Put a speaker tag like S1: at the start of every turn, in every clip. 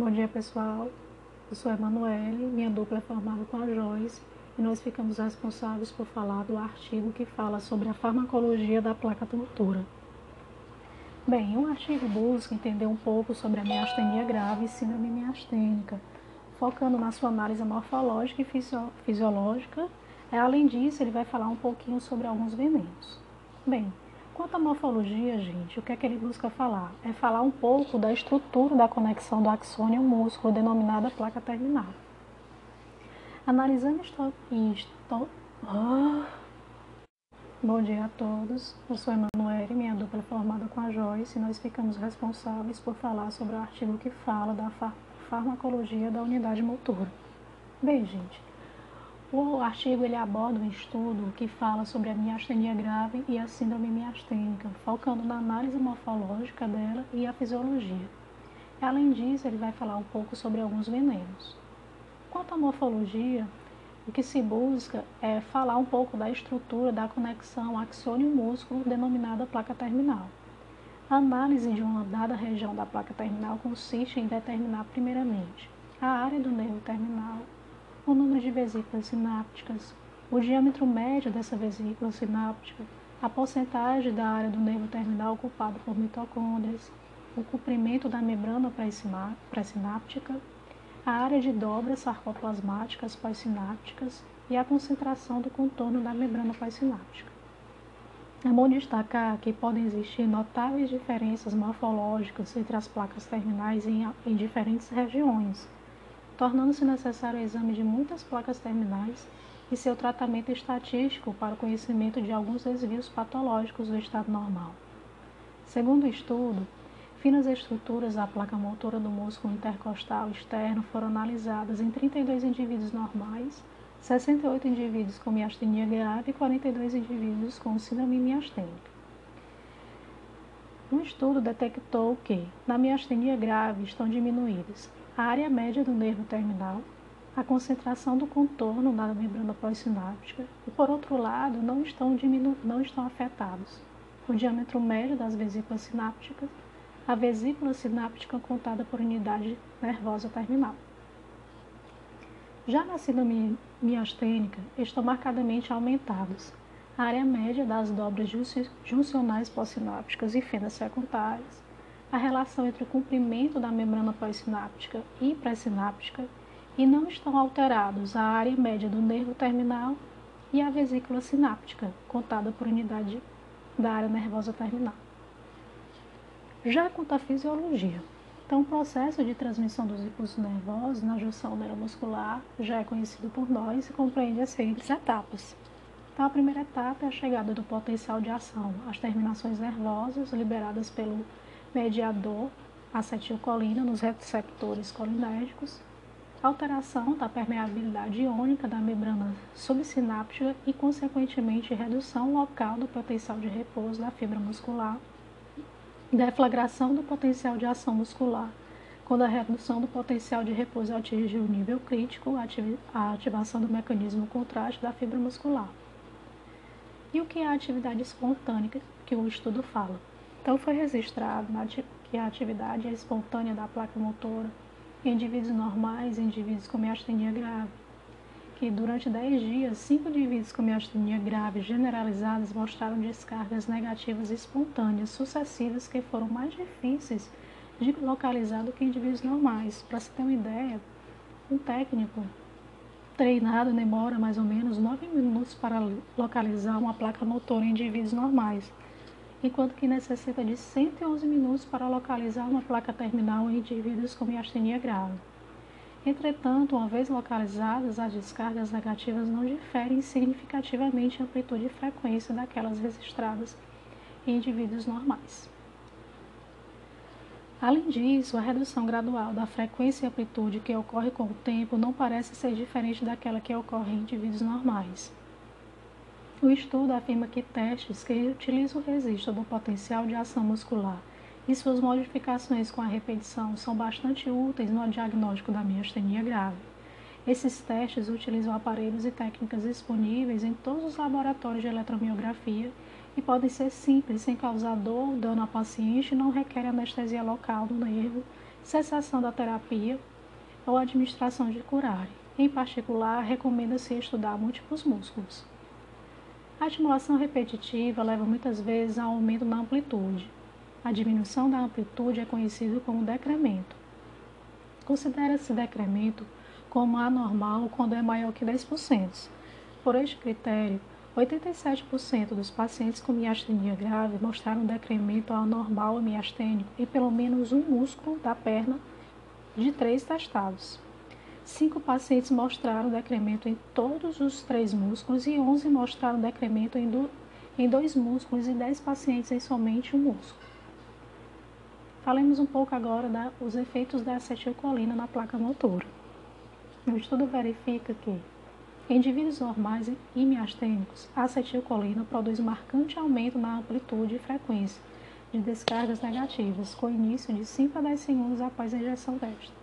S1: Bom dia pessoal, eu sou a Emanuele, minha dupla é formada com a Joyce e nós ficamos responsáveis por falar do artigo que fala sobre a farmacologia da placa motora. Bem, o artigo busca entender um pouco sobre a miastenia grave e síndrome miastênica, focando na sua análise morfológica e fisiológica. Além disso, ele vai falar um pouquinho sobre alguns venenos. Bem, Quanto à morfologia, gente, o que é que ele busca falar? É falar um pouco da estrutura da conexão do axônio músculo, denominada placa terminal. Analisando isto... isto oh. Bom dia a todos, eu sou Emanuele, minha dupla formada com a Joyce e nós ficamos responsáveis por falar sobre o artigo que fala da farmacologia da unidade motora. Bem, gente, o artigo ele aborda um estudo que fala sobre a miastenia grave e a síndrome miastênica, focando na análise morfológica dela e a fisiologia. Além disso, ele vai falar um pouco sobre alguns venenos. Quanto à morfologia, o que se busca é falar um pouco da estrutura da conexão axônio-músculo denominada placa terminal. A análise de uma dada região da placa terminal consiste em determinar primeiramente a área do nervo terminal, o número de vesículas sinápticas, o diâmetro médio dessa vesícula sináptica, a porcentagem da área do nervo terminal ocupada por mitocôndrias, o comprimento da membrana pré-sináptica, a área de dobras sarcoplasmáticas pós-sinápticas e a concentração do contorno da membrana pós-sináptica. É bom destacar que podem existir notáveis diferenças morfológicas entre as placas terminais em, em diferentes regiões, tornando-se necessário o exame de muitas placas terminais e seu tratamento estatístico para o conhecimento de alguns desvios patológicos do estado normal. Segundo o estudo, finas estruturas da placa motora do músculo intercostal externo foram analisadas em 32 indivíduos normais, 68 indivíduos com miastenia grave e 42 indivíduos com síndrome miastênica. Um estudo detectou que, na miastenia grave, estão diminuídas área média do nervo terminal, a concentração do contorno da membrana pós-sináptica e, por outro lado, não estão, diminu não estão afetados. O diâmetro médio das vesículas sinápticas, a vesícula sináptica contada por unidade nervosa terminal. Já na síndrome miastênica, estão marcadamente aumentados. A área média das dobras juncionais pós-sinápticas e fendas secundárias, a relação entre o comprimento da membrana pós-sináptica e pré-sináptica e não estão alterados a área média do nervo terminal e a vesícula sináptica, contada por unidade da área nervosa terminal. Já quanto à fisiologia, então o processo de transmissão dos impulsos nervosos na junção neuromuscular já é conhecido por nós e compreende as seguintes etapas. Então, a primeira etapa é a chegada do potencial de ação às terminações nervosas liberadas pelo mediador acetilcolina nos receptores colinérgicos, alteração da permeabilidade iônica da membrana subsináptica e, consequentemente, redução local do potencial de repouso da fibra muscular, deflagração do potencial de ação muscular. Quando a redução do potencial de repouso atinge o nível crítico, a ativação do mecanismo contrátil da fibra muscular. E o que é a atividade espontânea que o estudo fala? Então, foi registrado que a atividade é espontânea da placa motora em indivíduos normais e indivíduos com miastenia grave, que durante 10 dias, 5 indivíduos com miastenia grave generalizadas mostraram descargas negativas espontâneas sucessivas que foram mais difíceis de localizar do que indivíduos normais. Para se ter uma ideia, um técnico treinado demora mais ou menos 9 minutos para localizar uma placa motora em indivíduos normais enquanto que necessita de 111 minutos para localizar uma placa terminal em indivíduos com miastenia grave. Entretanto, uma vez localizadas, as descargas negativas não diferem significativamente em amplitude e frequência daquelas registradas em indivíduos normais. Além disso, a redução gradual da frequência e amplitude que ocorre com o tempo não parece ser diferente daquela que ocorre em indivíduos normais. O estudo afirma que testes que utilizam o registro do potencial de ação muscular e suas modificações com a repetição são bastante úteis no diagnóstico da miastenia grave. Esses testes utilizam aparelhos e técnicas disponíveis em todos os laboratórios de eletromiografia e podem ser simples, sem causar dor ou dano ao paciente não requerem anestesia local do nervo cessação da terapia ou administração de curare. Em particular, recomenda-se estudar múltiplos músculos. A estimulação repetitiva leva muitas vezes ao aumento da amplitude. A diminuição da amplitude é conhecida como decremento. Considera-se decremento como anormal quando é maior que 10%. Por este critério, 87% dos pacientes com miastenia grave mostraram decremento anormal miastênico em pelo menos um músculo da perna de três testados. Cinco pacientes mostraram decremento em todos os três músculos e 11 mostraram decremento em, do, em dois músculos e 10 pacientes em somente um músculo. Falemos um pouco agora dos efeitos da acetilcolina na placa motora. O estudo verifica que em indivíduos normais e miastênicos, a acetilcolina produz marcante aumento na amplitude e frequência de descargas negativas, com início de 5 a 10 segundos após a injeção desta.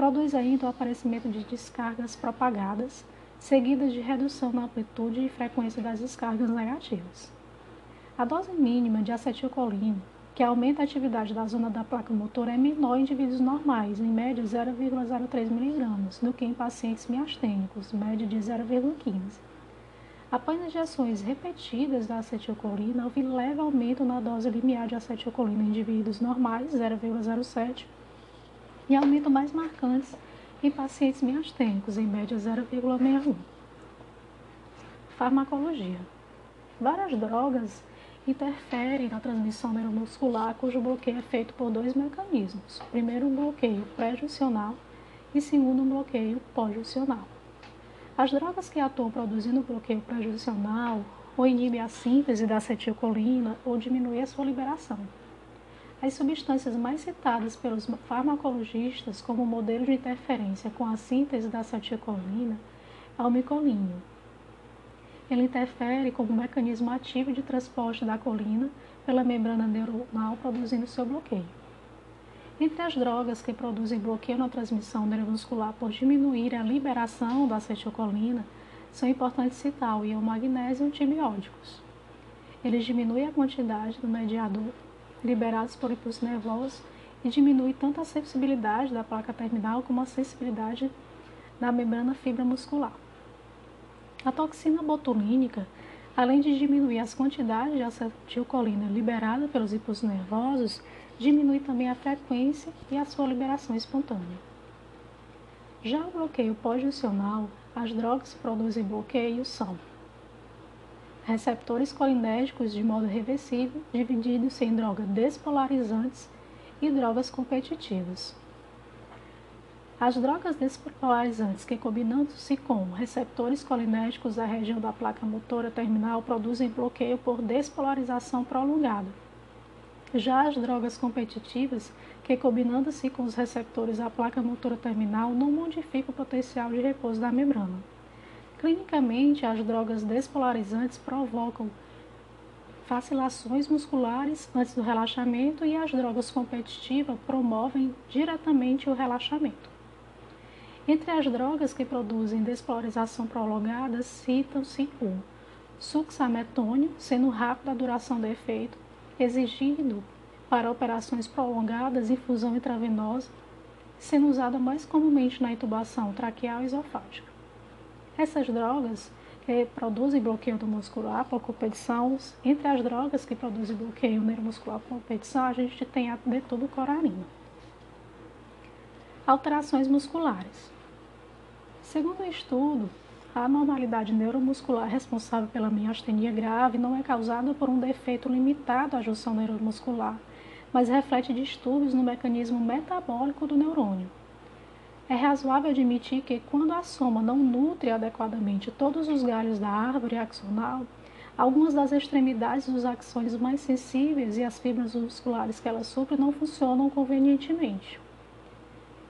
S1: Produz ainda o aparecimento de descargas propagadas, seguidas de redução na amplitude e frequência das descargas negativas. A dose mínima de acetilcolina que aumenta a atividade da zona da placa motora é menor em indivíduos normais, em média 0,03 mg, do que em pacientes miastênicos, média de 0,15. Após injeções repetidas da acetilcolina, houve leve aumento na dose limiar de acetilcolina em indivíduos normais, 0,07, e aumento mais marcantes em pacientes miastênicos, em média 0,61. Farmacologia. Várias drogas interferem na transmissão neuromuscular, cujo bloqueio é feito por dois mecanismos. Primeiro, um bloqueio pré-juncional e segundo, um bloqueio pós-juncional. As drogas que atuam produzindo bloqueio pré-juncional ou inibem a síntese da acetilcolina ou diminuem a sua liberação. As substâncias mais citadas pelos farmacologistas como modelo de interferência com a síntese da acetilcolina é o micolínio, ele interfere como mecanismo ativo de transporte da colina pela membrana neuronal, produzindo seu bloqueio. Entre as drogas que produzem bloqueio na transmissão neuromuscular por diminuir a liberação da acetilcolina, são importantes citar o íon magnésio e antibióticos. Eles diminuem a quantidade do mediador liberados por impulso nervoso e diminui tanto a sensibilidade da placa terminal como a sensibilidade da membrana fibra muscular. A toxina botulínica, além de diminuir as quantidades de acetilcolina liberada pelos impulsos nervosos, diminui também a frequência e a sua liberação espontânea. Já o bloqueio pós-juncional, as drogas que produzem bloqueio são receptores colinérgicos de modo reversível, divididos em drogas despolarizantes e drogas competitivas. As drogas despolarizantes que, combinando-se com receptores colinérgicos da região da placa motora terminal, produzem bloqueio por despolarização prolongada. Já as drogas competitivas, que combinando-se com os receptores da placa motora terminal, não modificam o potencial de repouso da membrana. Clinicamente, as drogas despolarizantes provocam vacilações musculares antes do relaxamento e as drogas competitivas promovem diretamente o relaxamento. Entre as drogas que produzem despolarização prolongada, citam-se o succinilmetônio, sendo rápida a duração do efeito, exigindo para operações prolongadas infusão intravenosa, sendo usada mais comumente na intubação traqueal esofágica. Essas drogas que produzem bloqueio do muscular por competição, entre as drogas que produzem bloqueio neuromuscular por competição, a gente tem a detubocorarina. Alterações musculares. Segundo o estudo, a anormalidade neuromuscular responsável pela miastenia grave não é causada por um defeito limitado à junção neuromuscular, mas reflete distúrbios no mecanismo metabólico do neurônio. É razoável admitir que, quando a soma não nutre adequadamente todos os galhos da árvore axonal, algumas das extremidades dos axônios mais sensíveis e as fibras musculares que elas suprem não funcionam convenientemente.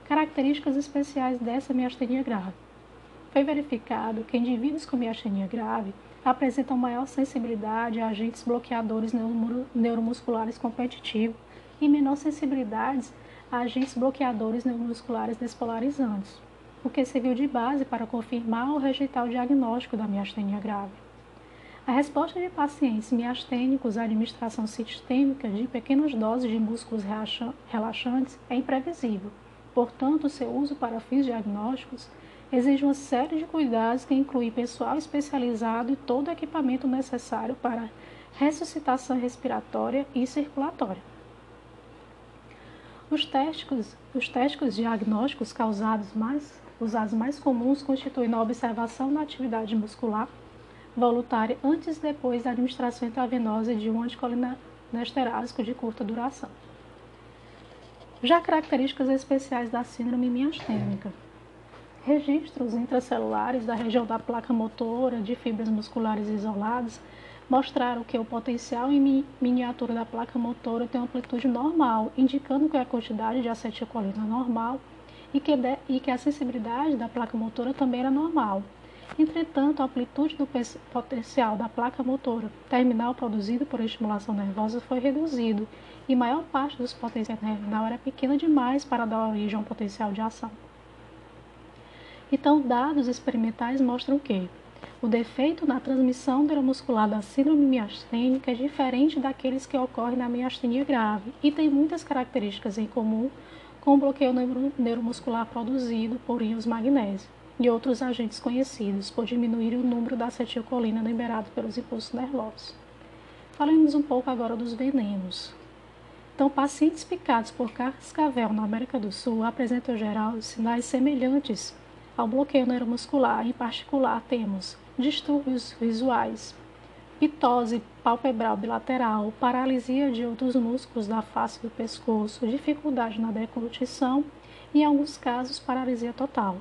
S1: Características especiais dessa miastenia grave. Foi verificado que indivíduos com miastenia grave apresentam maior sensibilidade a agentes bloqueadores neuromusculares competitivos e menor sensibilidade agentes bloqueadores neuromusculares despolarizantes, o que serviu de base para confirmar ou rejeitar o diagnóstico da miastenia grave. A resposta de pacientes miastênicos à administração sistêmica de pequenas doses de músculos relaxantes é imprevisível. Portanto, seu uso para fins diagnósticos exige uma série de cuidados que inclui pessoal especializado e todo o equipamento necessário para ressuscitação respiratória e circulatória. Os testes, os testes diagnósticos causados mais, usados mais comuns constituem a observação da atividade muscular voluntária antes e depois da administração intravenosa de um anticolinesterásico de curta duração. Já características especiais da síndrome miastênica. Registros intracelulares da região da placa motora de fibras musculares isoladas mostraram que o potencial em miniatura da placa motora tem uma amplitude normal, indicando que a quantidade de acetilcolina é normal e que, de, e que a sensibilidade da placa motora também era normal. Entretanto, a amplitude do potencial da placa motora terminal produzido por estimulação nervosa foi reduzido e maior parte dos potenciais terminal era pequena demais para dar origem a um potencial de ação. Então, dados experimentais mostram que o defeito na transmissão neuromuscular da síndrome miastênica é diferente daqueles que ocorrem na miastenia grave e tem muitas características em comum com o bloqueio neuromuscular produzido por íons magnésio e outros agentes conhecidos por diminuir o número da acetilcolina liberado pelos impulsos nervosos. Falemos um pouco agora dos venenos. Então, pacientes picados por cascavel na América do Sul apresentam geral sinais semelhantes ao bloqueio neuromuscular, em particular, temos distúrbios visuais, pitose palpebral bilateral, paralisia de outros músculos da face do pescoço, dificuldade na deglutição e, em alguns casos, paralisia total.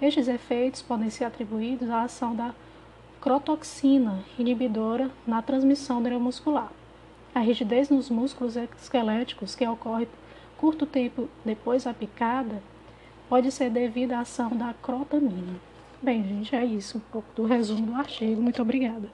S1: Estes efeitos podem ser atribuídos à ação da crotoxina, inibidora na transmissão neuromuscular. A rigidez nos músculos esqueléticos, que ocorre curto tempo depois da picada, pode ser devido à ação da crotamina. Bem, gente, é isso, um pouco do resumo do artigo. Muito obrigada.